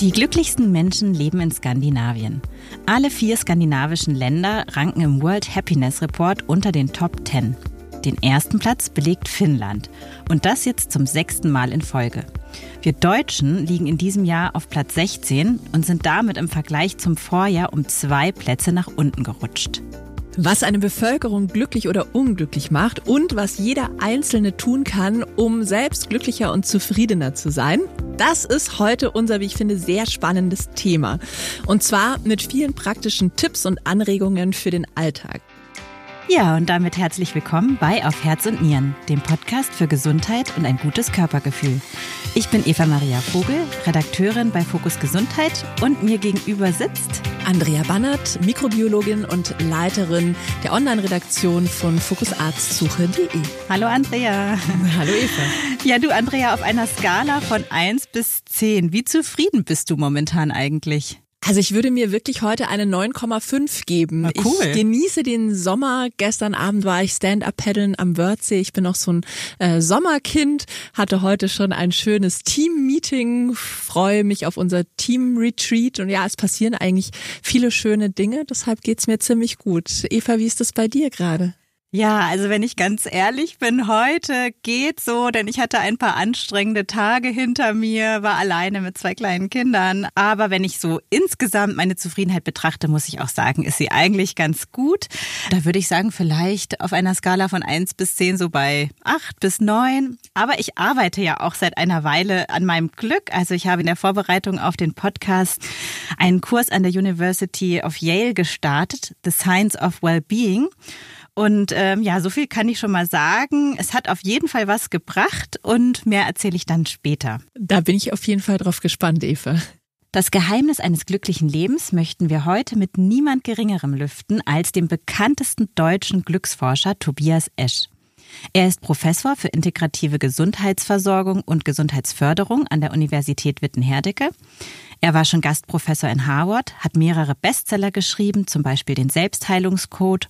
Die glücklichsten Menschen leben in Skandinavien. Alle vier skandinavischen Länder ranken im World Happiness Report unter den Top 10. Den ersten Platz belegt Finnland. Und das jetzt zum sechsten Mal in Folge. Wir Deutschen liegen in diesem Jahr auf Platz 16 und sind damit im Vergleich zum Vorjahr um zwei Plätze nach unten gerutscht. Was eine Bevölkerung glücklich oder unglücklich macht und was jeder Einzelne tun kann, um selbst glücklicher und zufriedener zu sein, das ist heute unser, wie ich finde, sehr spannendes Thema. Und zwar mit vielen praktischen Tipps und Anregungen für den Alltag. Ja, und damit herzlich willkommen bei Auf Herz und Nieren, dem Podcast für Gesundheit und ein gutes Körpergefühl. Ich bin Eva Maria Vogel, Redakteurin bei Fokus Gesundheit und mir gegenüber sitzt Andrea Bannert, Mikrobiologin und Leiterin der Online-Redaktion von fokusarztsuche.de. Hallo Andrea. Hallo Eva. Ja, du Andrea, auf einer Skala von 1 bis 10, wie zufrieden bist du momentan eigentlich? Also ich würde mir wirklich heute eine 9,5 geben. Na cool. Ich genieße den Sommer. Gestern Abend war ich Stand-up-Paddeln am Wörthsee. Ich bin noch so ein äh, Sommerkind, hatte heute schon ein schönes Team-Meeting, freue mich auf unser Team-Retreat und ja, es passieren eigentlich viele schöne Dinge. Deshalb geht's mir ziemlich gut. Eva, wie ist das bei dir gerade? Ja, also wenn ich ganz ehrlich bin, heute geht so, denn ich hatte ein paar anstrengende Tage hinter mir, war alleine mit zwei kleinen Kindern. Aber wenn ich so insgesamt meine Zufriedenheit betrachte, muss ich auch sagen, ist sie eigentlich ganz gut. Da würde ich sagen, vielleicht auf einer Skala von eins bis zehn so bei acht bis neun. Aber ich arbeite ja auch seit einer Weile an meinem Glück. Also ich habe in der Vorbereitung auf den Podcast einen Kurs an der University of Yale gestartet, The Science of Wellbeing. Und ähm, ja, so viel kann ich schon mal sagen. Es hat auf jeden Fall was gebracht und mehr erzähle ich dann später. Da bin ich auf jeden Fall drauf gespannt, Eva. Das Geheimnis eines glücklichen Lebens möchten wir heute mit niemand Geringerem lüften als dem bekanntesten deutschen Glücksforscher Tobias Esch. Er ist Professor für integrative Gesundheitsversorgung und Gesundheitsförderung an der Universität Witten-Herdecke. Er war schon Gastprofessor in Harvard, hat mehrere Bestseller geschrieben, zum Beispiel den Selbstheilungscode.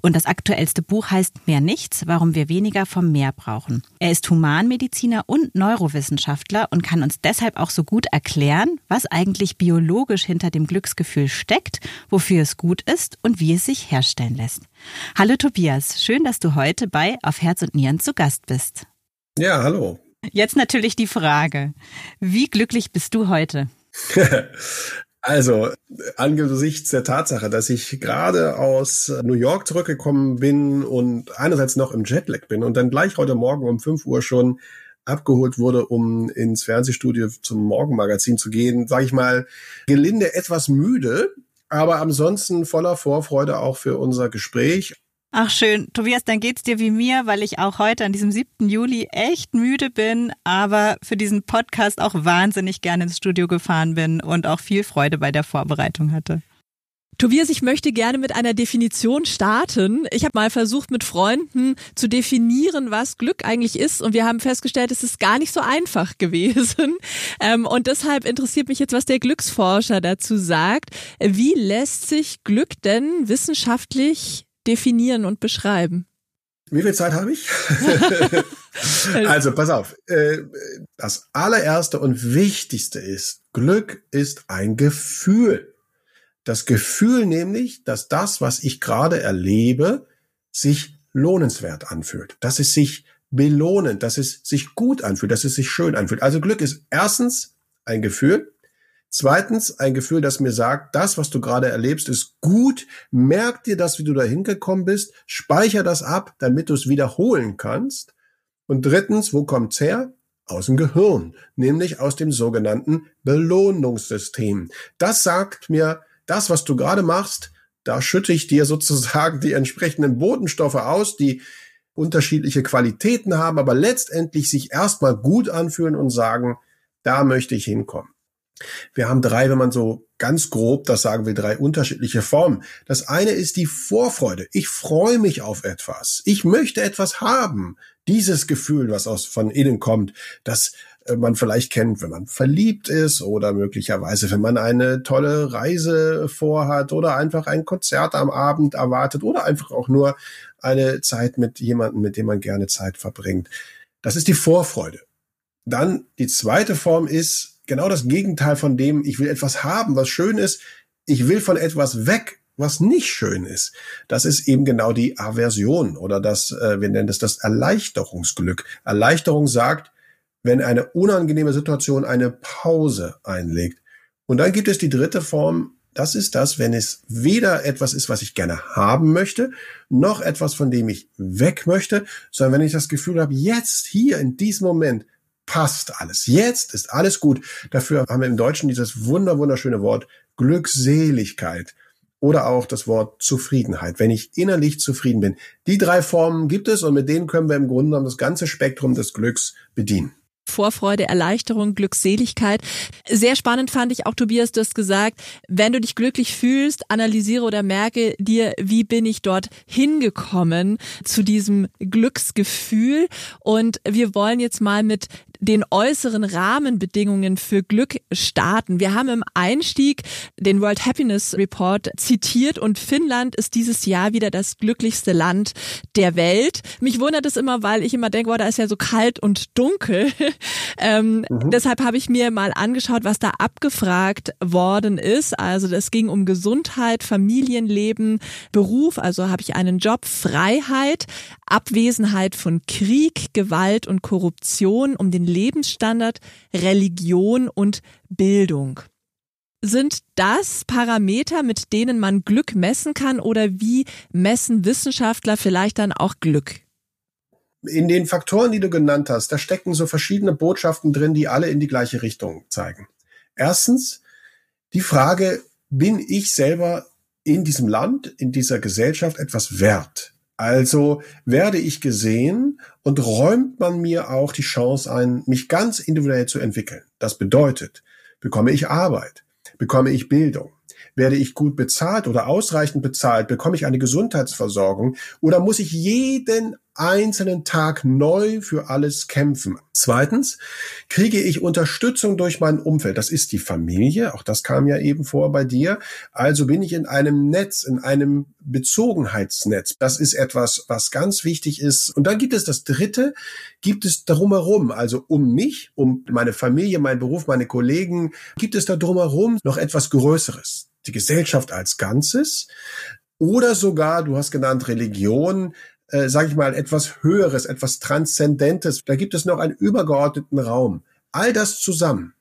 Und das aktuellste Buch heißt Mehr Nichts, warum wir weniger vom Meer brauchen. Er ist Humanmediziner und Neurowissenschaftler und kann uns deshalb auch so gut erklären, was eigentlich biologisch hinter dem Glücksgefühl steckt, wofür es gut ist und wie es sich herstellen lässt. Hallo Tobias, schön, dass du heute bei Auf Herz und Nieren zu Gast bist. Ja, hallo. Jetzt natürlich die Frage, wie glücklich bist du heute? Also, angesichts der Tatsache, dass ich gerade aus New York zurückgekommen bin und einerseits noch im Jetlag bin und dann gleich heute Morgen um 5 Uhr schon abgeholt wurde, um ins Fernsehstudio zum Morgenmagazin zu gehen, sage ich mal, gelinde etwas müde, aber ansonsten voller Vorfreude auch für unser Gespräch. Ach schön. Tobias, dann geht's dir wie mir, weil ich auch heute an diesem 7. Juli echt müde bin, aber für diesen Podcast auch wahnsinnig gerne ins Studio gefahren bin und auch viel Freude bei der Vorbereitung hatte. Tobias, ich möchte gerne mit einer Definition starten. Ich habe mal versucht, mit Freunden zu definieren, was Glück eigentlich ist. Und wir haben festgestellt, es ist gar nicht so einfach gewesen. Ähm, und deshalb interessiert mich jetzt, was der Glücksforscher dazu sagt. Wie lässt sich Glück denn wissenschaftlich definieren und beschreiben? Wie viel Zeit habe ich? also, pass auf. Äh, das allererste und wichtigste ist, Glück ist ein Gefühl. Das Gefühl nämlich, dass das, was ich gerade erlebe, sich lohnenswert anfühlt, dass es sich belohnend, dass es sich gut anfühlt, dass es sich schön anfühlt. Also Glück ist erstens ein Gefühl. Zweitens, ein Gefühl, das mir sagt, das, was du gerade erlebst, ist gut. Merk dir das, wie du da hingekommen bist. Speicher das ab, damit du es wiederholen kannst. Und drittens, wo kommt's her? Aus dem Gehirn, nämlich aus dem sogenannten Belohnungssystem. Das sagt mir, das, was du gerade machst, da schütte ich dir sozusagen die entsprechenden Botenstoffe aus, die unterschiedliche Qualitäten haben, aber letztendlich sich erstmal gut anfühlen und sagen, da möchte ich hinkommen. Wir haben drei, wenn man so ganz grob das sagen will, drei unterschiedliche Formen. Das eine ist die Vorfreude. Ich freue mich auf etwas. Ich möchte etwas haben. Dieses Gefühl, was aus von innen kommt, das man vielleicht kennt, wenn man verliebt ist oder möglicherweise, wenn man eine tolle Reise vorhat oder einfach ein Konzert am Abend erwartet oder einfach auch nur eine Zeit mit jemandem, mit dem man gerne Zeit verbringt. Das ist die Vorfreude. Dann die zweite Form ist genau das Gegenteil von dem, ich will etwas haben, was schön ist. Ich will von etwas weg, was nicht schön ist. Das ist eben genau die Aversion oder das, äh, wir nennen das das Erleichterungsglück. Erleichterung sagt, wenn eine unangenehme Situation eine Pause einlegt. Und dann gibt es die dritte Form, das ist das, wenn es weder etwas ist, was ich gerne haben möchte, noch etwas, von dem ich weg möchte, sondern wenn ich das Gefühl habe, jetzt, hier, in diesem Moment, passt alles. Jetzt ist alles gut. Dafür haben wir im Deutschen dieses wunder, wunderschöne Wort Glückseligkeit oder auch das Wort Zufriedenheit, wenn ich innerlich zufrieden bin. Die drei Formen gibt es und mit denen können wir im Grunde genommen das ganze Spektrum des Glücks bedienen. Vorfreude, Erleichterung, Glückseligkeit. Sehr spannend fand ich auch, Tobias, du hast gesagt, wenn du dich glücklich fühlst, analysiere oder merke dir, wie bin ich dort hingekommen zu diesem Glücksgefühl. Und wir wollen jetzt mal mit den äußeren Rahmenbedingungen für Glück starten. Wir haben im Einstieg den World Happiness Report zitiert und Finnland ist dieses Jahr wieder das glücklichste Land der Welt. Mich wundert es immer, weil ich immer denke, wow, da ist ja so kalt und dunkel. ähm, mhm. Deshalb habe ich mir mal angeschaut, was da abgefragt worden ist. Also es ging um Gesundheit, Familienleben, Beruf, also habe ich einen Job, Freiheit, Abwesenheit von Krieg, Gewalt und Korruption, um den Lebensstandard, Religion und Bildung. Sind das Parameter, mit denen man Glück messen kann oder wie messen Wissenschaftler vielleicht dann auch Glück? In den Faktoren, die du genannt hast, da stecken so verschiedene Botschaften drin, die alle in die gleiche Richtung zeigen. Erstens die Frage, bin ich selber in diesem Land, in dieser Gesellschaft etwas wert? Also werde ich gesehen und räumt man mir auch die Chance ein, mich ganz individuell zu entwickeln. Das bedeutet, bekomme ich Arbeit, bekomme ich Bildung, werde ich gut bezahlt oder ausreichend bezahlt, bekomme ich eine Gesundheitsversorgung oder muss ich jeden einzelnen Tag neu für alles kämpfen. Zweitens, kriege ich Unterstützung durch mein Umfeld. Das ist die Familie, auch das kam ja eben vor bei dir. Also bin ich in einem Netz, in einem Bezogenheitsnetz. Das ist etwas, was ganz wichtig ist. Und dann gibt es das Dritte, gibt es drumherum, also um mich, um meine Familie, meinen Beruf, meine Kollegen, gibt es da drumherum noch etwas Größeres. Die Gesellschaft als Ganzes oder sogar, du hast genannt Religion, äh, sage ich mal, etwas Höheres, etwas Transzendentes. Da gibt es noch einen übergeordneten Raum. All das zusammen,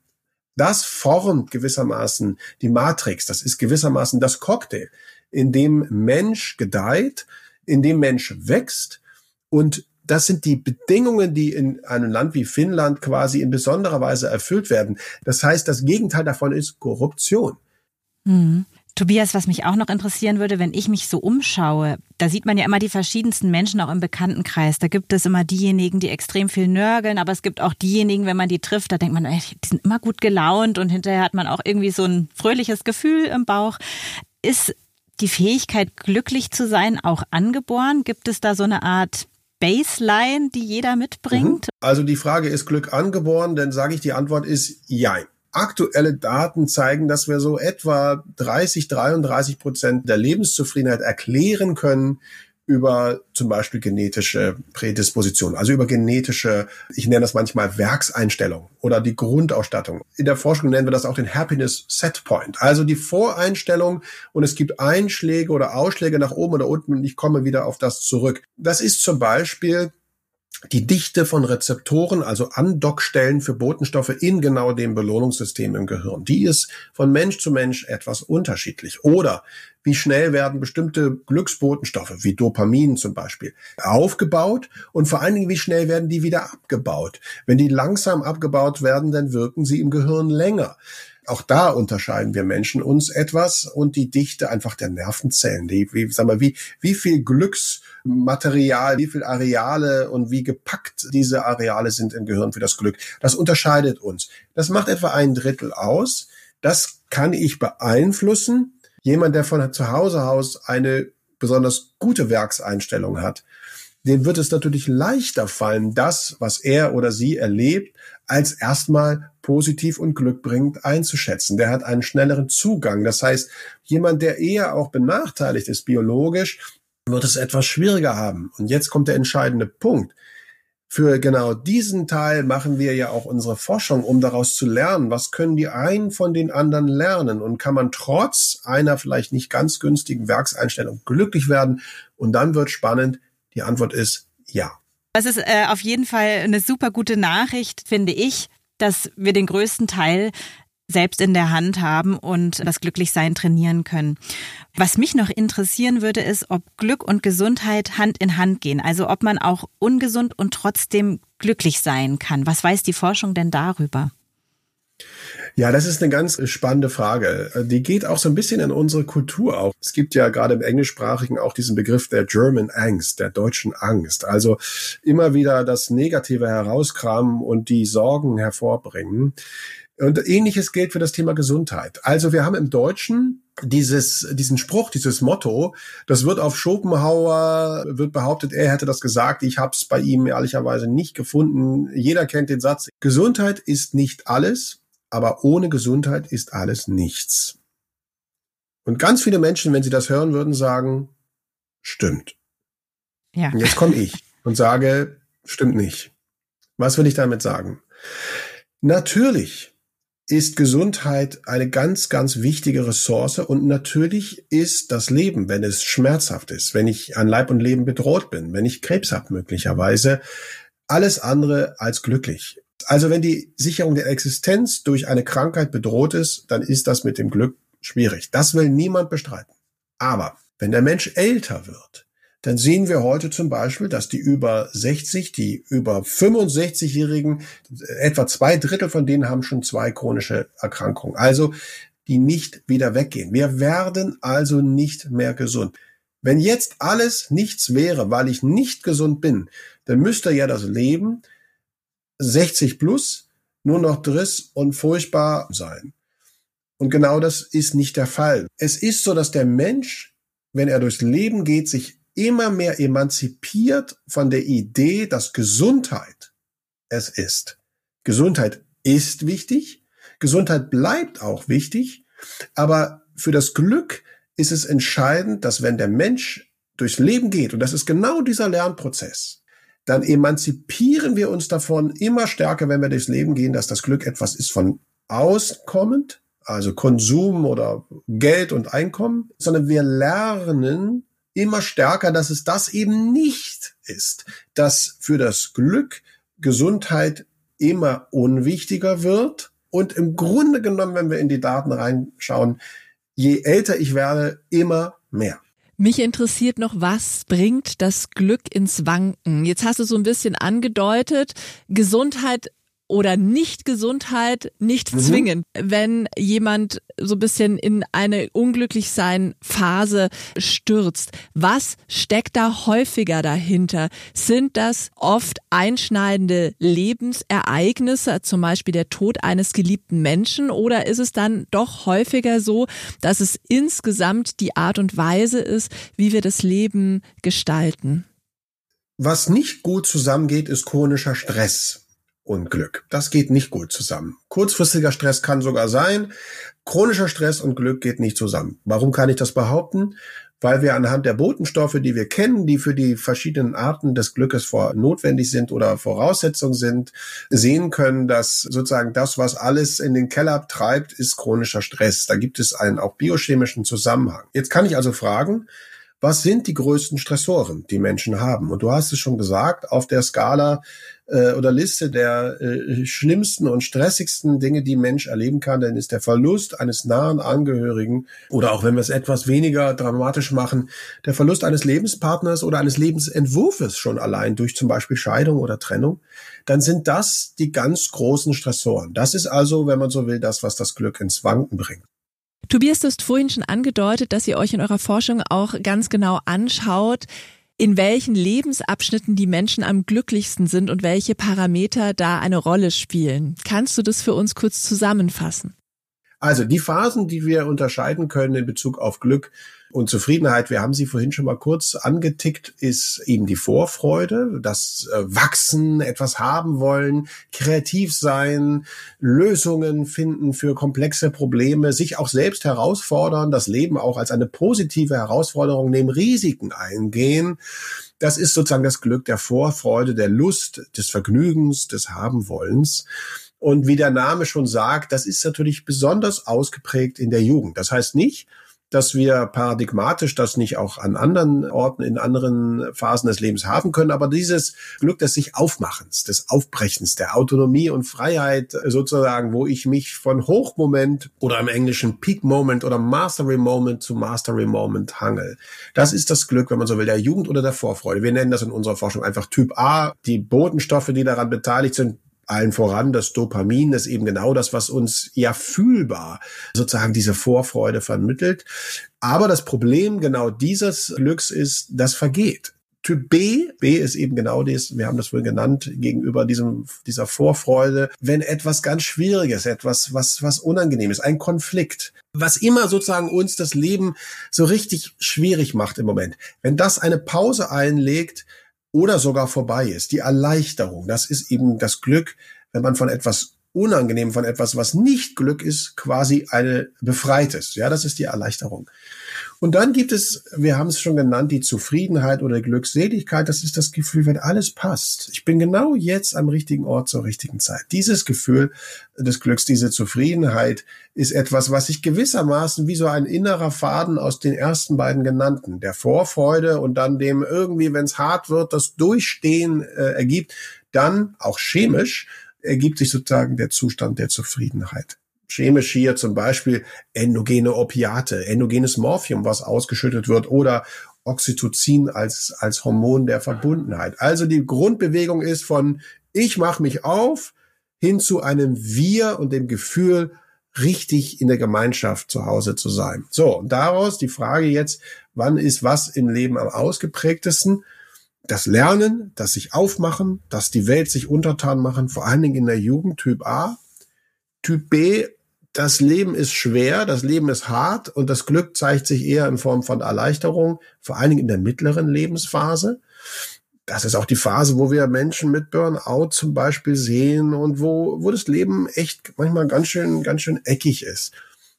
das formt gewissermaßen die Matrix. Das ist gewissermaßen das Cocktail, in dem Mensch gedeiht, in dem Mensch wächst und das sind die Bedingungen, die in einem Land wie Finnland quasi in besonderer Weise erfüllt werden. Das heißt, das Gegenteil davon ist Korruption. Mhm. Tobias, was mich auch noch interessieren würde, wenn ich mich so umschaue, da sieht man ja immer die verschiedensten Menschen auch im Bekanntenkreis. Da gibt es immer diejenigen, die extrem viel nörgeln, aber es gibt auch diejenigen, wenn man die trifft, da denkt man, ey, die sind immer gut gelaunt und hinterher hat man auch irgendwie so ein fröhliches Gefühl im Bauch. Ist die Fähigkeit, glücklich zu sein, auch angeboren? Gibt es da so eine Art Baseline, die jeder mitbringt? Mhm. Also die Frage ist Glück angeboren, dann sage ich, die Antwort ist Jein aktuelle Daten zeigen, dass wir so etwa 30, 33 Prozent der Lebenszufriedenheit erklären können über zum Beispiel genetische Prädisposition, also über genetische, ich nenne das manchmal Werkseinstellung oder die Grundausstattung. In der Forschung nennen wir das auch den Happiness Set Point, also die Voreinstellung und es gibt Einschläge oder Ausschläge nach oben oder unten und ich komme wieder auf das zurück. Das ist zum Beispiel die Dichte von Rezeptoren, also Andockstellen für Botenstoffe in genau dem Belohnungssystem im Gehirn. Die ist von Mensch zu Mensch etwas unterschiedlich. Oder wie schnell werden bestimmte Glücksbotenstoffe, wie Dopamin zum Beispiel, aufgebaut und vor allen Dingen, wie schnell werden die wieder abgebaut. Wenn die langsam abgebaut werden, dann wirken sie im Gehirn länger auch da unterscheiden wir Menschen uns etwas und die Dichte einfach der Nervenzellen, die, wie, sag mal, wie, wie viel Glücksmaterial, wie viel Areale und wie gepackt diese Areale sind im Gehirn für das Glück. Das unterscheidet uns. Das macht etwa ein Drittel aus. Das kann ich beeinflussen. Jemand, der von zu Hause aus eine besonders gute Werkseinstellung hat, dem wird es natürlich leichter fallen, das, was er oder sie erlebt, als erstmal positiv und glückbringend einzuschätzen. Der hat einen schnelleren Zugang. Das heißt, jemand, der eher auch benachteiligt ist biologisch, wird es etwas schwieriger haben. Und jetzt kommt der entscheidende Punkt. für genau diesen Teil machen wir ja auch unsere Forschung, um daraus zu lernen, was können die einen von den anderen lernen und kann man trotz einer vielleicht nicht ganz günstigen Werkseinstellung glücklich werden. Und dann wird spannend. Die Antwort ist ja. Das ist äh, auf jeden Fall eine super gute Nachricht, finde ich, dass wir den größten Teil selbst in der Hand haben und das Glücklichsein trainieren können. Was mich noch interessieren würde, ist, ob Glück und Gesundheit Hand in Hand gehen. Also ob man auch ungesund und trotzdem glücklich sein kann. Was weiß die Forschung denn darüber? Ja, das ist eine ganz spannende Frage. Die geht auch so ein bisschen in unsere Kultur auch. Es gibt ja gerade im Englischsprachigen auch diesen Begriff der German Angst, der deutschen Angst. Also immer wieder das Negative herauskramen und die Sorgen hervorbringen. Und ähnliches gilt für das Thema Gesundheit. Also wir haben im Deutschen dieses, diesen Spruch, dieses Motto, das wird auf Schopenhauer, wird behauptet, er hätte das gesagt, ich habe es bei ihm ehrlicherweise nicht gefunden. Jeder kennt den Satz, Gesundheit ist nicht alles, aber ohne Gesundheit ist alles nichts. Und ganz viele Menschen, wenn sie das hören würden, sagen, stimmt. Ja. Und jetzt komme ich und sage, stimmt nicht. Was will ich damit sagen? Natürlich ist Gesundheit eine ganz, ganz wichtige Ressource und natürlich ist das Leben, wenn es schmerzhaft ist, wenn ich an Leib und Leben bedroht bin, wenn ich Krebs habe möglicherweise, alles andere als glücklich. Also wenn die Sicherung der Existenz durch eine Krankheit bedroht ist, dann ist das mit dem Glück schwierig. Das will niemand bestreiten. Aber wenn der Mensch älter wird, dann sehen wir heute zum Beispiel, dass die über 60, die über 65-Jährigen, etwa zwei Drittel von denen haben schon zwei chronische Erkrankungen. Also die nicht wieder weggehen. Wir werden also nicht mehr gesund. Wenn jetzt alles nichts wäre, weil ich nicht gesund bin, dann müsste ja das Leben 60 plus nur noch driss und furchtbar sein. Und genau das ist nicht der Fall. Es ist so, dass der Mensch, wenn er durchs Leben geht, sich immer mehr emanzipiert von der Idee, dass Gesundheit es ist. Gesundheit ist wichtig, Gesundheit bleibt auch wichtig, aber für das Glück ist es entscheidend, dass wenn der Mensch durchs Leben geht, und das ist genau dieser Lernprozess, dann emanzipieren wir uns davon immer stärker, wenn wir durchs Leben gehen, dass das Glück etwas ist von auskommend, also Konsum oder Geld und Einkommen, sondern wir lernen immer stärker, dass es das eben nicht ist, dass für das Glück Gesundheit immer unwichtiger wird und im Grunde genommen, wenn wir in die Daten reinschauen, je älter ich werde, immer mehr. Mich interessiert noch, was bringt das Glück ins Wanken? Jetzt hast du so ein bisschen angedeutet, Gesundheit oder Nicht-Gesundheit nicht mhm. zwingend. Wenn jemand so ein bisschen in eine Unglücklichsein-Phase stürzt, was steckt da häufiger dahinter? Sind das oft einschneidende Lebensereignisse, zum Beispiel der Tod eines geliebten Menschen, oder ist es dann doch häufiger so, dass es insgesamt die Art und Weise ist, wie wir das Leben gestalten? Was nicht gut zusammengeht, ist chronischer Stress und Glück. Das geht nicht gut zusammen. Kurzfristiger Stress kann sogar sein. Chronischer Stress und Glück geht nicht zusammen. Warum kann ich das behaupten? Weil wir anhand der Botenstoffe, die wir kennen, die für die verschiedenen Arten des Glückes vor notwendig sind oder Voraussetzung sind, sehen können, dass sozusagen das, was alles in den Keller treibt, ist chronischer Stress. Da gibt es einen auch biochemischen Zusammenhang. Jetzt kann ich also fragen, was sind die größten Stressoren, die Menschen haben? Und du hast es schon gesagt, auf der Skala äh, oder Liste der äh, schlimmsten und stressigsten Dinge, die Mensch erleben kann, dann ist der Verlust eines nahen Angehörigen oder auch wenn wir es etwas weniger dramatisch machen, der Verlust eines Lebenspartners oder eines Lebensentwurfes schon allein durch zum Beispiel Scheidung oder Trennung, dann sind das die ganz großen Stressoren. Das ist also, wenn man so will, das, was das Glück ins Wanken bringt. Tobias, du hast vorhin schon angedeutet, dass ihr euch in eurer Forschung auch ganz genau anschaut, in welchen Lebensabschnitten die Menschen am glücklichsten sind und welche Parameter da eine Rolle spielen. Kannst du das für uns kurz zusammenfassen? Also die Phasen, die wir unterscheiden können in Bezug auf Glück, Und Zufriedenheit, wir haben sie vorhin schon mal kurz angetickt, ist eben die Vorfreude, das äh, Wachsen, etwas haben wollen, kreativ sein, Lösungen finden für komplexe Probleme, sich auch selbst herausfordern, das Leben auch als eine positive Herausforderung nehmen, Risiken eingehen. Das ist sozusagen das Glück der Vorfreude, der Lust, des Vergnügens, des Habenwollens. Und wie der Name schon sagt, das ist natürlich besonders ausgeprägt in der Jugend. Das heißt nicht, dass wir paradigmatisch das nicht auch an anderen Orten, in anderen Phasen des Lebens haben können. Aber dieses Glück des sich Aufmachens, des Aufbrechens, der Autonomie und Freiheit sozusagen, wo ich mich von Hochmoment oder im Englischen Peak Moment oder Mastery Moment zu Mastery Moment hangel. Das ist das Glück, wenn man so will, der Jugend oder der Vorfreude. Wir nennen das in unserer Forschung einfach Typ A. Die Botenstoffe, die daran beteiligt sind, allen voran das Dopamin, das eben genau das, was uns ja fühlbar sozusagen diese Vorfreude vermittelt. Aber das Problem genau dieses Glücks ist, das vergeht. Typ B, B ist eben genau das, wir haben das wohl genannt, gegenüber diesem, dieser Vorfreude, wenn etwas ganz Schwieriges, etwas, was, was unangenehm ist, ein Konflikt, was immer sozusagen uns das Leben so richtig schwierig macht im Moment. Wenn das eine Pause einlegt, oder sogar vorbei ist. Die Erleichterung, das ist eben das Glück, wenn man von etwas unangenehm, von etwas, was nicht Glück ist, quasi eine befreites. Ja, das ist die Erleichterung. Und dann gibt es, wir haben es schon genannt, die Zufriedenheit oder Glückseligkeit. Das ist das Gefühl, wenn alles passt. Ich bin genau jetzt am richtigen Ort zur richtigen Zeit. Dieses Gefühl des Glücks, diese Zufriedenheit ist etwas, was sich gewissermaßen wie so ein innerer Faden aus den ersten beiden genannten, der Vorfreude und dann dem irgendwie, wenn es hart wird, das Durchstehen äh, ergibt, dann auch chemisch ergibt sich sozusagen der Zustand der Zufriedenheit chemisch hier zum Beispiel endogene Opiate, endogenes Morphium, was ausgeschüttet wird oder Oxytocin als, als Hormon der Verbundenheit. Also die Grundbewegung ist von ich mache mich auf hin zu einem Wir und dem Gefühl, richtig in der Gemeinschaft zu Hause zu sein. So, und daraus die Frage jetzt, wann ist was im Leben am ausgeprägtesten? Das Lernen, das sich aufmachen, dass die Welt sich untertan machen, vor allen Dingen in der Jugend, Typ A. Typ B, das Leben ist schwer, das Leben ist hart und das Glück zeigt sich eher in Form von Erleichterung, vor allen Dingen in der mittleren Lebensphase. Das ist auch die Phase, wo wir Menschen mit Burnout zum Beispiel sehen und wo, wo das Leben echt manchmal ganz schön, ganz schön eckig ist.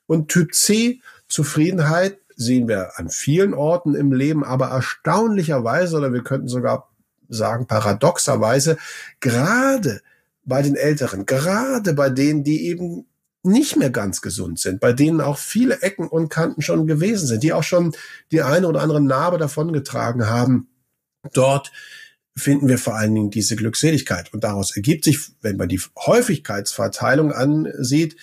Und Typ C, Zufriedenheit, sehen wir an vielen Orten im Leben, aber erstaunlicherweise, oder wir könnten sogar sagen paradoxerweise, gerade bei den Älteren, gerade bei denen, die eben nicht mehr ganz gesund sind, bei denen auch viele Ecken und Kanten schon gewesen sind, die auch schon die eine oder andere Narbe davongetragen haben. Dort finden wir vor allen Dingen diese Glückseligkeit. Und daraus ergibt sich, wenn man die Häufigkeitsverteilung ansieht,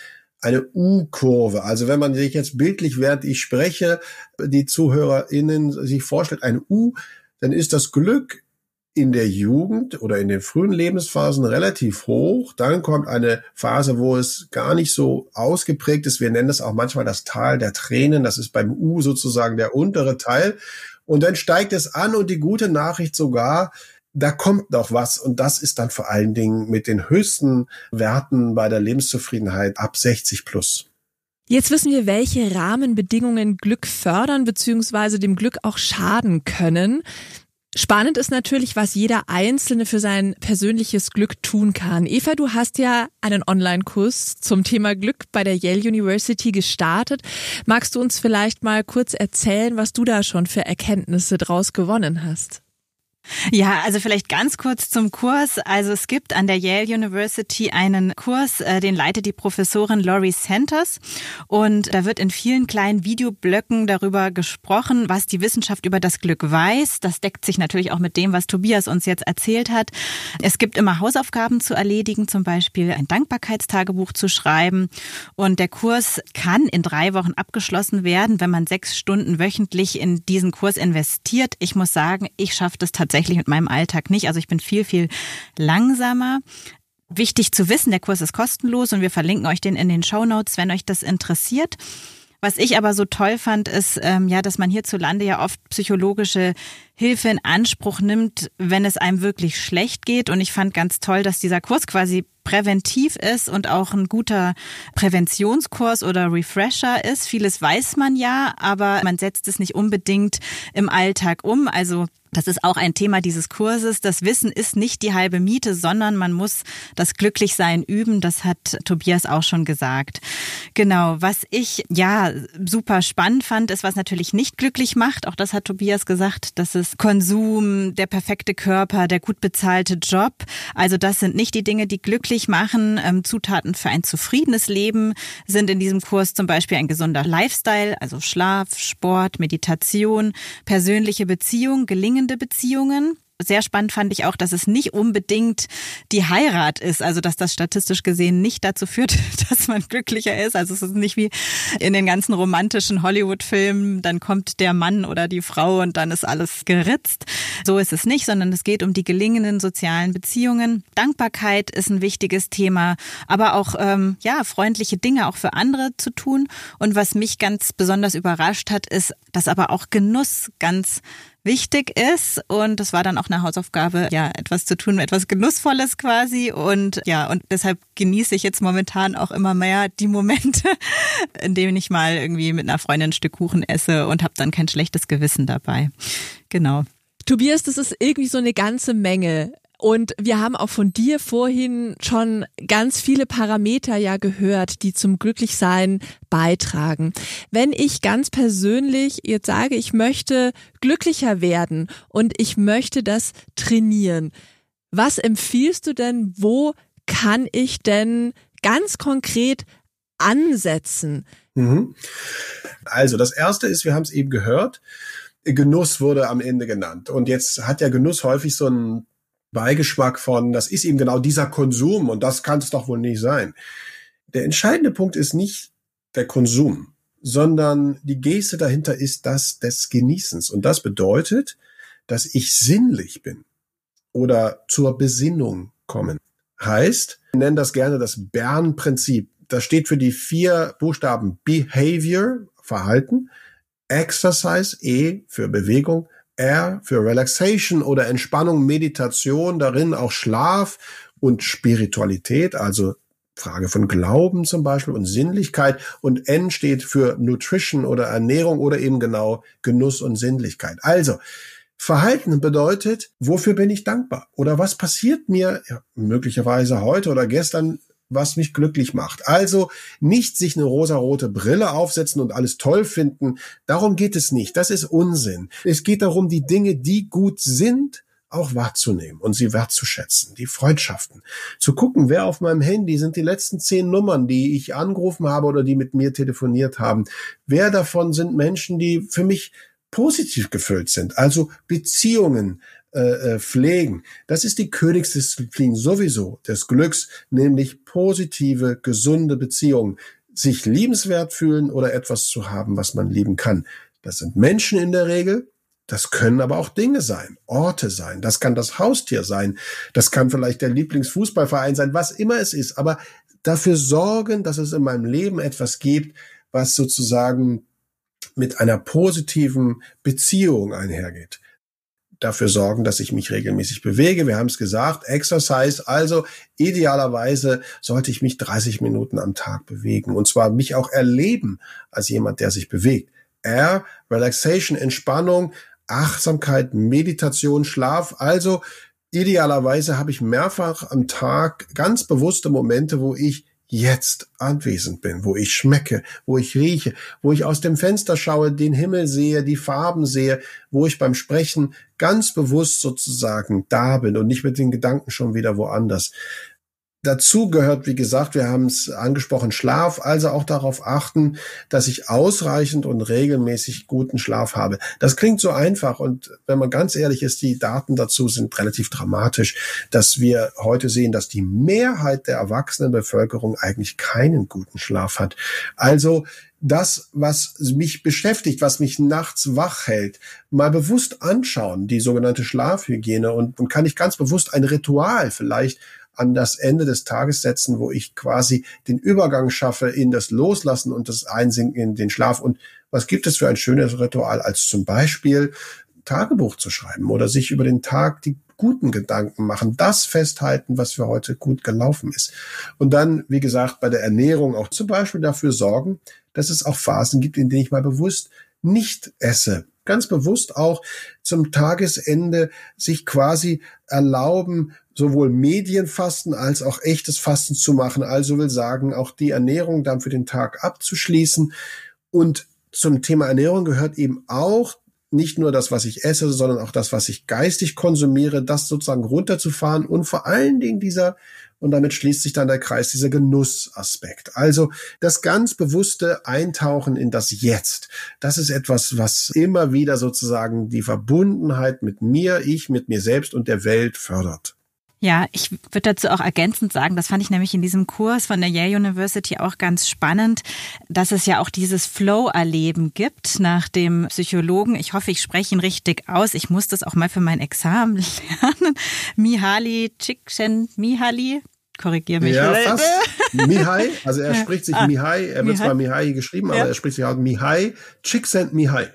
eine U-Kurve. Also wenn man sich jetzt bildlich, während ich spreche, die ZuhörerInnen sich vorstellt, eine U, dann ist das Glück in der Jugend oder in den frühen Lebensphasen relativ hoch. Dann kommt eine Phase, wo es gar nicht so ausgeprägt ist. Wir nennen das auch manchmal das Tal der Tränen. Das ist beim U sozusagen der untere Teil. Und dann steigt es an und die gute Nachricht sogar, da kommt noch was. Und das ist dann vor allen Dingen mit den höchsten Werten bei der Lebenszufriedenheit ab 60 plus. Jetzt wissen wir, welche Rahmenbedingungen Glück fördern bzw. dem Glück auch schaden können. Spannend ist natürlich, was jeder Einzelne für sein persönliches Glück tun kann. Eva, du hast ja einen Online-Kurs zum Thema Glück bei der Yale University gestartet. Magst du uns vielleicht mal kurz erzählen, was du da schon für Erkenntnisse draus gewonnen hast? Ja, also vielleicht ganz kurz zum Kurs. Also es gibt an der Yale University einen Kurs, äh, den leitet die Professorin Laurie Sanders und da wird in vielen kleinen Videoblöcken darüber gesprochen, was die Wissenschaft über das Glück weiß. Das deckt sich natürlich auch mit dem, was Tobias uns jetzt erzählt hat. Es gibt immer Hausaufgaben zu erledigen, zum Beispiel ein Dankbarkeitstagebuch zu schreiben und der Kurs kann in drei Wochen abgeschlossen werden, wenn man sechs Stunden wöchentlich in diesen Kurs investiert. Ich muss sagen, ich schaffe das tatsächlich tatsächlich mit meinem Alltag nicht. Also ich bin viel, viel langsamer. Wichtig zu wissen, der Kurs ist kostenlos und wir verlinken euch den in den Show Notes, wenn euch das interessiert. Was ich aber so toll fand, ist, ähm, ja, dass man hierzulande ja oft psychologische Hilfe in Anspruch nimmt, wenn es einem wirklich schlecht geht. Und ich fand ganz toll, dass dieser Kurs quasi präventiv ist und auch ein guter Präventionskurs oder Refresher ist. Vieles weiß man ja, aber man setzt es nicht unbedingt im Alltag um. Also das ist auch ein Thema dieses Kurses. Das Wissen ist nicht die halbe Miete, sondern man muss das Glücklichsein üben. Das hat Tobias auch schon gesagt. Genau. Was ich ja super spannend fand, ist, was natürlich nicht glücklich macht. Auch das hat Tobias gesagt. Das ist Konsum, der perfekte Körper, der gut bezahlte Job. Also das sind nicht die Dinge, die glücklich machen. Ähm, Zutaten für ein zufriedenes Leben sind in diesem Kurs zum Beispiel ein gesunder Lifestyle, also Schlaf, Sport, Meditation, persönliche Beziehung, gelingen gelingende Beziehungen. Sehr spannend fand ich auch, dass es nicht unbedingt die Heirat ist, also dass das statistisch gesehen nicht dazu führt, dass man glücklicher ist. Also es ist nicht wie in den ganzen romantischen Hollywood-Filmen, dann kommt der Mann oder die Frau und dann ist alles geritzt. So ist es nicht, sondern es geht um die gelingenden sozialen Beziehungen. Dankbarkeit ist ein wichtiges Thema, aber auch ähm, ja freundliche Dinge auch für andere zu tun. Und was mich ganz besonders überrascht hat, ist, dass aber auch Genuss ganz wichtig ist. Und das war dann auch eine Hausaufgabe, ja, etwas zu tun, etwas Genussvolles quasi. Und ja, und deshalb genieße ich jetzt momentan auch immer mehr die Momente, in denen ich mal irgendwie mit einer Freundin ein Stück Kuchen esse und habe dann kein schlechtes Gewissen dabei. Genau. Tobias, das ist irgendwie so eine ganze Menge. Und wir haben auch von dir vorhin schon ganz viele Parameter ja gehört, die zum Glücklichsein beitragen. Wenn ich ganz persönlich jetzt sage, ich möchte glücklicher werden und ich möchte das trainieren, was empfiehlst du denn? Wo kann ich denn ganz konkret ansetzen? Mhm. Also das erste ist, wir haben es eben gehört, Genuss wurde am Ende genannt. Und jetzt hat der Genuss häufig so einen Beigeschmack von, das ist eben genau dieser Konsum und das kann es doch wohl nicht sein. Der entscheidende Punkt ist nicht der Konsum, sondern die Geste dahinter ist das des Genießens. Und das bedeutet, dass ich sinnlich bin oder zur Besinnung kommen. Heißt, wir nennen das gerne das Bern-Prinzip. Das steht für die vier Buchstaben Behavior, Verhalten, Exercise, E für Bewegung, R für Relaxation oder Entspannung, Meditation, darin auch Schlaf und Spiritualität, also Frage von Glauben zum Beispiel und Sinnlichkeit. Und N steht für Nutrition oder Ernährung oder eben genau Genuss und Sinnlichkeit. Also, Verhalten bedeutet, wofür bin ich dankbar? Oder was passiert mir ja, möglicherweise heute oder gestern was mich glücklich macht. Also nicht sich eine rosarote Brille aufsetzen und alles toll finden. Darum geht es nicht. Das ist Unsinn. Es geht darum, die Dinge, die gut sind, auch wahrzunehmen und sie wertzuschätzen, die Freundschaften. Zu gucken, wer auf meinem Handy sind die letzten zehn Nummern, die ich angerufen habe oder die mit mir telefoniert haben. Wer davon sind Menschen, die für mich positiv gefüllt sind, also Beziehungen, äh, äh, pflegen. Das ist die Königsdisziplin sowieso des Glücks, nämlich positive, gesunde Beziehungen. Sich liebenswert fühlen oder etwas zu haben, was man lieben kann. Das sind Menschen in der Regel. Das können aber auch Dinge sein, Orte sein. Das kann das Haustier sein. Das kann vielleicht der Lieblingsfußballverein sein, was immer es ist. Aber dafür sorgen, dass es in meinem Leben etwas gibt, was sozusagen mit einer positiven Beziehung einhergeht dafür sorgen, dass ich mich regelmäßig bewege. Wir haben es gesagt, Exercise. Also idealerweise sollte ich mich 30 Minuten am Tag bewegen und zwar mich auch erleben als jemand, der sich bewegt. R, Relaxation, Entspannung, Achtsamkeit, Meditation, Schlaf. Also idealerweise habe ich mehrfach am Tag ganz bewusste Momente, wo ich jetzt anwesend bin, wo ich schmecke, wo ich rieche, wo ich aus dem Fenster schaue, den Himmel sehe, die Farben sehe, wo ich beim Sprechen ganz bewusst sozusagen da bin und nicht mit den Gedanken schon wieder woanders. Dazu gehört, wie gesagt, wir haben es angesprochen, Schlaf, also auch darauf achten, dass ich ausreichend und regelmäßig guten Schlaf habe. Das klingt so einfach und wenn man ganz ehrlich ist, die Daten dazu sind relativ dramatisch, dass wir heute sehen, dass die Mehrheit der erwachsenen Bevölkerung eigentlich keinen guten Schlaf hat. Also das, was mich beschäftigt, was mich nachts wach hält, mal bewusst anschauen, die sogenannte Schlafhygiene und, und kann ich ganz bewusst ein Ritual vielleicht an das Ende des Tages setzen, wo ich quasi den Übergang schaffe in das Loslassen und das Einsinken in den Schlaf. Und was gibt es für ein schönes Ritual, als zum Beispiel Tagebuch zu schreiben oder sich über den Tag die guten Gedanken machen, das festhalten, was für heute gut gelaufen ist. Und dann, wie gesagt, bei der Ernährung auch zum Beispiel dafür sorgen, dass es auch Phasen gibt, in denen ich mal bewusst nicht esse. Ganz bewusst auch zum Tagesende sich quasi erlauben, sowohl Medienfasten als auch echtes Fasten zu machen. Also will sagen, auch die Ernährung dann für den Tag abzuschließen. Und zum Thema Ernährung gehört eben auch nicht nur das, was ich esse, sondern auch das, was ich geistig konsumiere, das sozusagen runterzufahren und vor allen Dingen dieser, und damit schließt sich dann der Kreis, dieser Genussaspekt. Also das ganz bewusste Eintauchen in das Jetzt. Das ist etwas, was immer wieder sozusagen die Verbundenheit mit mir, ich, mit mir selbst und der Welt fördert. Ja, ich würde dazu auch ergänzend sagen, das fand ich nämlich in diesem Kurs von der Yale University auch ganz spannend, dass es ja auch dieses Flow-Erleben gibt nach dem Psychologen. Ich hoffe, ich spreche ihn richtig aus. Ich muss das auch mal für mein Examen lernen. Mihaly Csikszentmihalyi. Korrigier mich. Ja, fast. Mihai, also er spricht sich ah, Mihai, er wird Mihai. zwar Mihai geschrieben, aber ja. er spricht sich auch Mihai Csikszentmihalyi.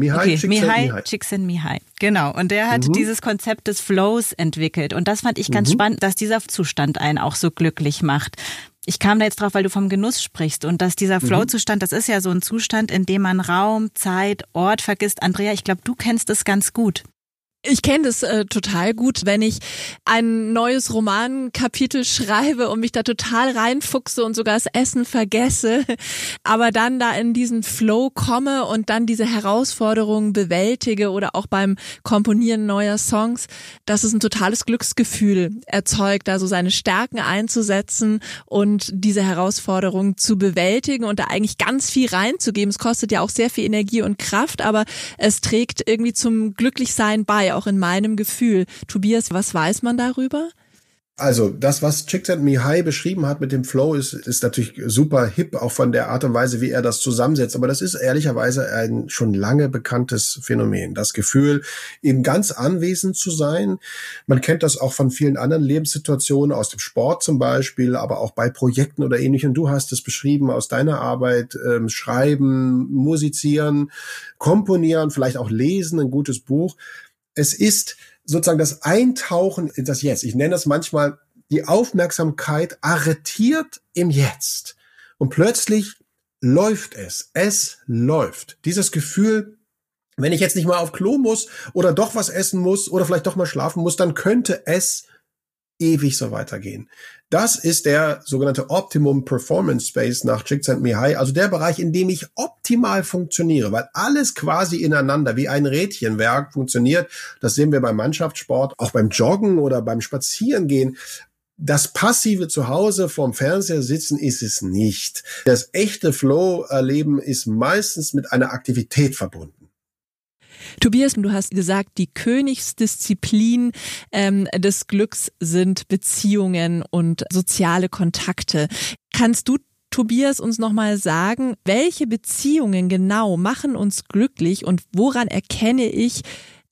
Mihai okay, Mihai Csikszentmihalyi. Genau. Und der hat mhm. dieses Konzept des Flows entwickelt. Und das fand ich ganz mhm. spannend, dass dieser Zustand einen auch so glücklich macht. Ich kam da jetzt drauf, weil du vom Genuss sprichst und dass dieser mhm. Flow-Zustand, das ist ja so ein Zustand, in dem man Raum, Zeit, Ort vergisst. Andrea, ich glaube, du kennst es ganz gut. Ich kenne das äh, total gut, wenn ich ein neues Romankapitel schreibe und mich da total reinfuchse und sogar das Essen vergesse, aber dann da in diesen Flow komme und dann diese Herausforderungen bewältige oder auch beim Komponieren neuer Songs, das ist ein totales Glücksgefühl erzeugt, da so seine Stärken einzusetzen und diese Herausforderungen zu bewältigen und da eigentlich ganz viel reinzugeben. Es kostet ja auch sehr viel Energie und Kraft, aber es trägt irgendwie zum Glücklichsein bei auch in meinem Gefühl. Tobias, was weiß man darüber? Also das, was Csikszentmihalyi beschrieben hat mit dem Flow, ist, ist natürlich super hip, auch von der Art und Weise, wie er das zusammensetzt. Aber das ist ehrlicherweise ein schon lange bekanntes Phänomen. Das Gefühl, eben ganz anwesend zu sein. Man kennt das auch von vielen anderen Lebenssituationen, aus dem Sport zum Beispiel, aber auch bei Projekten oder ähnlichem. Du hast es beschrieben aus deiner Arbeit, ähm, schreiben, musizieren, komponieren, vielleicht auch lesen, ein gutes Buch es ist sozusagen das Eintauchen in das Jetzt. Ich nenne das manchmal die Aufmerksamkeit arretiert im Jetzt. Und plötzlich läuft es. Es läuft. Dieses Gefühl, wenn ich jetzt nicht mal auf Klo muss oder doch was essen muss oder vielleicht doch mal schlafen muss, dann könnte es ewig so weitergehen. Das ist der sogenannte Optimum Performance Space nach Csikszentmihalyi, also der Bereich, in dem ich optimal funktioniere, weil alles quasi ineinander wie ein Rädchenwerk funktioniert. Das sehen wir beim Mannschaftssport, auch beim Joggen oder beim Spazierengehen. Das passive Zuhause vorm Fernseher sitzen ist es nicht. Das echte Flow-Erleben ist meistens mit einer Aktivität verbunden. Tobias, du hast gesagt, die Königsdisziplin ähm, des Glücks sind Beziehungen und soziale Kontakte. Kannst du Tobias uns nochmal sagen, welche Beziehungen genau machen uns glücklich und woran erkenne ich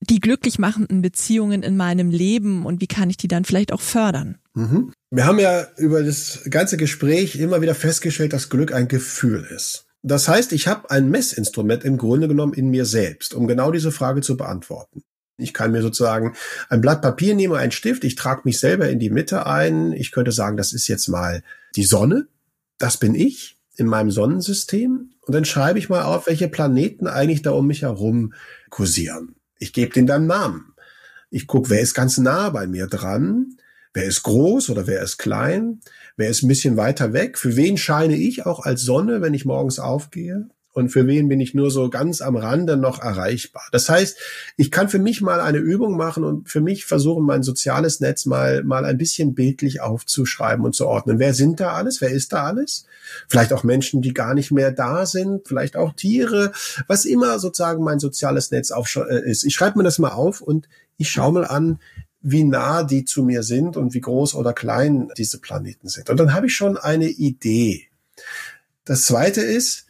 die glücklich machenden Beziehungen in meinem Leben und wie kann ich die dann vielleicht auch fördern? Mhm. Wir haben ja über das ganze Gespräch immer wieder festgestellt, dass Glück ein Gefühl ist. Das heißt, ich habe ein Messinstrument im Grunde genommen in mir selbst, um genau diese Frage zu beantworten. Ich kann mir sozusagen ein Blatt Papier nehmen, einen Stift, ich trage mich selber in die Mitte ein. Ich könnte sagen, das ist jetzt mal die Sonne. Das bin ich in meinem Sonnensystem. Und dann schreibe ich mal auf, welche Planeten eigentlich da um mich herum kursieren. Ich gebe denen dann Namen. Ich gucke, wer ist ganz nah bei mir dran, wer ist groß oder wer ist klein. Wer ist ein bisschen weiter weg? Für wen scheine ich auch als Sonne, wenn ich morgens aufgehe? Und für wen bin ich nur so ganz am Rande noch erreichbar? Das heißt, ich kann für mich mal eine Übung machen und für mich versuchen, mein soziales Netz mal, mal ein bisschen bildlich aufzuschreiben und zu ordnen. Wer sind da alles? Wer ist da alles? Vielleicht auch Menschen, die gar nicht mehr da sind, vielleicht auch Tiere, was immer sozusagen mein soziales Netz äh, ist. Ich schreibe mir das mal auf und ich schaue mal an, wie nah die zu mir sind und wie groß oder klein diese Planeten sind. Und dann habe ich schon eine Idee. Das zweite ist,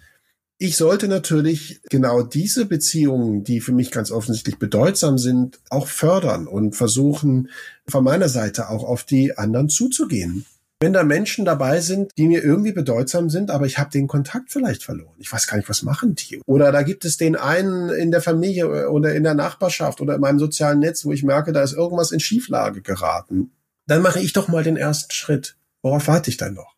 ich sollte natürlich genau diese Beziehungen, die für mich ganz offensichtlich bedeutsam sind, auch fördern und versuchen, von meiner Seite auch auf die anderen zuzugehen. Wenn da Menschen dabei sind, die mir irgendwie bedeutsam sind, aber ich habe den Kontakt vielleicht verloren. Ich weiß gar nicht, was machen die. Oder da gibt es den einen in der Familie oder in der Nachbarschaft oder in meinem sozialen Netz, wo ich merke, da ist irgendwas in Schieflage geraten. Dann mache ich doch mal den ersten Schritt. Worauf warte ich dann noch?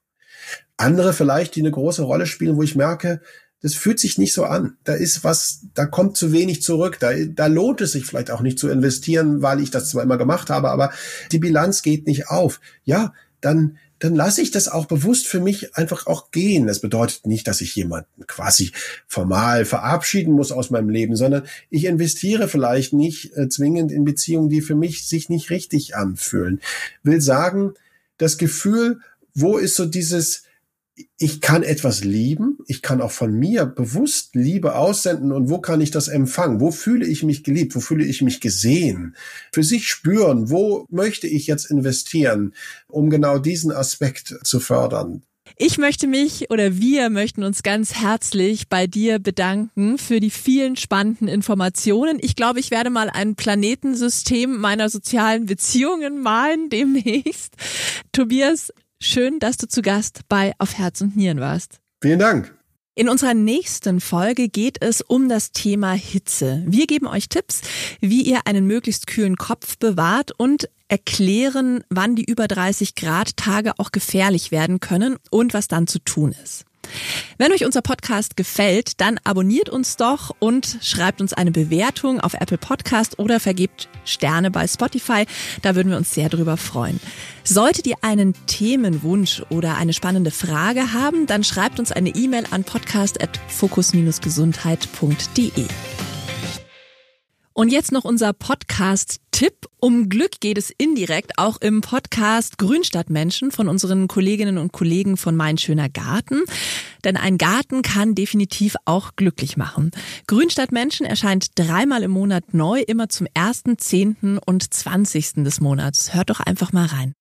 Andere vielleicht, die eine große Rolle spielen, wo ich merke, das fühlt sich nicht so an. Da ist was, da kommt zu wenig zurück. Da, da lohnt es sich vielleicht auch nicht zu investieren, weil ich das zwar immer gemacht habe, aber die Bilanz geht nicht auf. Ja, dann dann lasse ich das auch bewusst für mich einfach auch gehen. Das bedeutet nicht, dass ich jemanden quasi formal verabschieden muss aus meinem Leben, sondern ich investiere vielleicht nicht äh, zwingend in Beziehungen, die für mich sich nicht richtig anfühlen. Will sagen, das Gefühl, wo ist so dieses, ich kann etwas lieben, ich kann auch von mir bewusst Liebe aussenden und wo kann ich das empfangen? Wo fühle ich mich geliebt? Wo fühle ich mich gesehen? Für sich spüren, wo möchte ich jetzt investieren, um genau diesen Aspekt zu fördern? Ich möchte mich oder wir möchten uns ganz herzlich bei dir bedanken für die vielen spannenden Informationen. Ich glaube, ich werde mal ein Planetensystem meiner sozialen Beziehungen malen demnächst. Tobias, Schön, dass du zu Gast bei Auf Herz und Nieren warst. Vielen Dank. In unserer nächsten Folge geht es um das Thema Hitze. Wir geben euch Tipps, wie ihr einen möglichst kühlen Kopf bewahrt und erklären, wann die über 30 Grad Tage auch gefährlich werden können und was dann zu tun ist. Wenn euch unser Podcast gefällt, dann abonniert uns doch und schreibt uns eine Bewertung auf Apple Podcast oder vergebt Sterne bei Spotify. Da würden wir uns sehr drüber freuen. Solltet ihr einen Themenwunsch oder eine spannende Frage haben, dann schreibt uns eine E-Mail an podcast.fokus-gesundheit.de. Und jetzt noch unser Podcast-Tipp. Um Glück geht es indirekt auch im Podcast Grünstadtmenschen von unseren Kolleginnen und Kollegen von Mein Schöner Garten. Denn ein Garten kann definitiv auch glücklich machen. Grünstadtmenschen erscheint dreimal im Monat neu, immer zum ersten, zehnten und zwanzigsten des Monats. Hört doch einfach mal rein.